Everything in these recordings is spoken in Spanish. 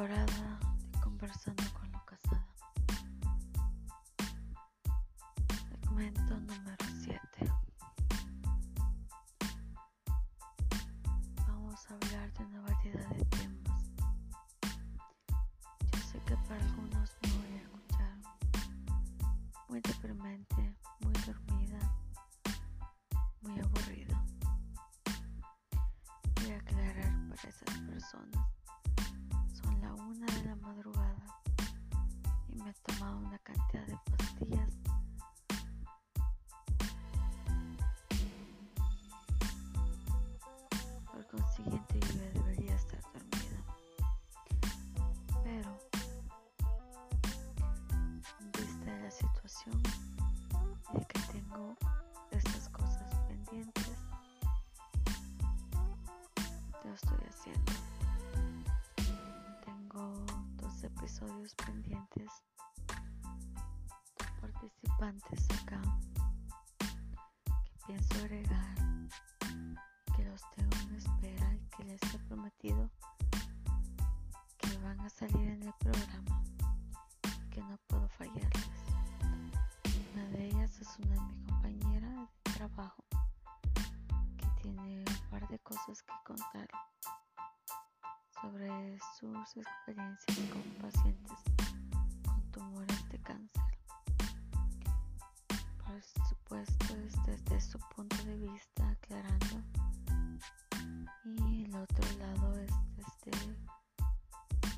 temporada de Conversando con lo Casado. Segmento número 7. Vamos a hablar de una variedad de temas. Yo sé que para estoy haciendo. Tengo dos episodios pendientes de participantes acá que pienso agregar, que los tengo en espera y que les he prometido de cosas que contar sobre sus experiencias con pacientes con tumores de cáncer. Por supuesto es desde su punto de vista aclarando y el otro lado es desde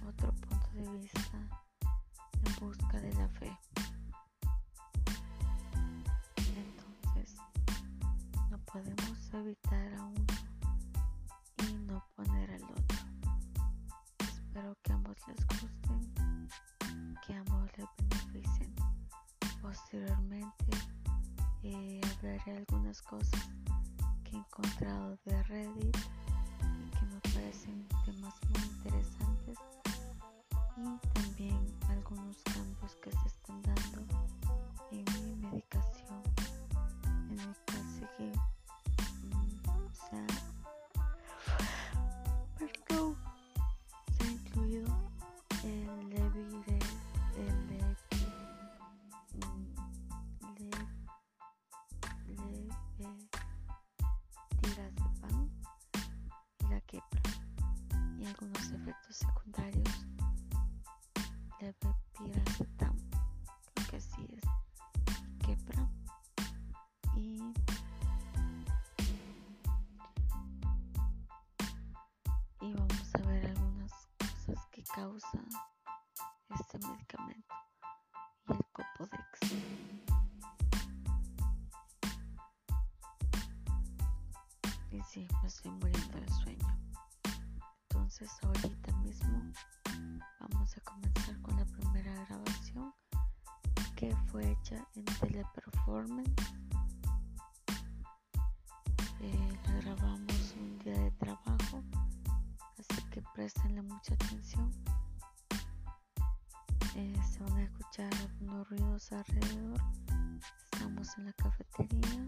otro punto de vista en busca de la fe. podemos evitar a les gusten, que ambos les beneficien. Posteriormente eh, hablaré algunas cosas que he encontrado de Reddit y que me parecen temas muy interesantes causa este medicamento y el Copodex. Y sí, me estoy muriendo de sueño. Entonces ahorita mismo vamos a comenzar con la primera grabación que fue hecha en Teleperformance. Eh, la grabamos un día de trabajo así que prestenle mucha atención. Escuchar algunos ruidos alrededor. Estamos en la cafetería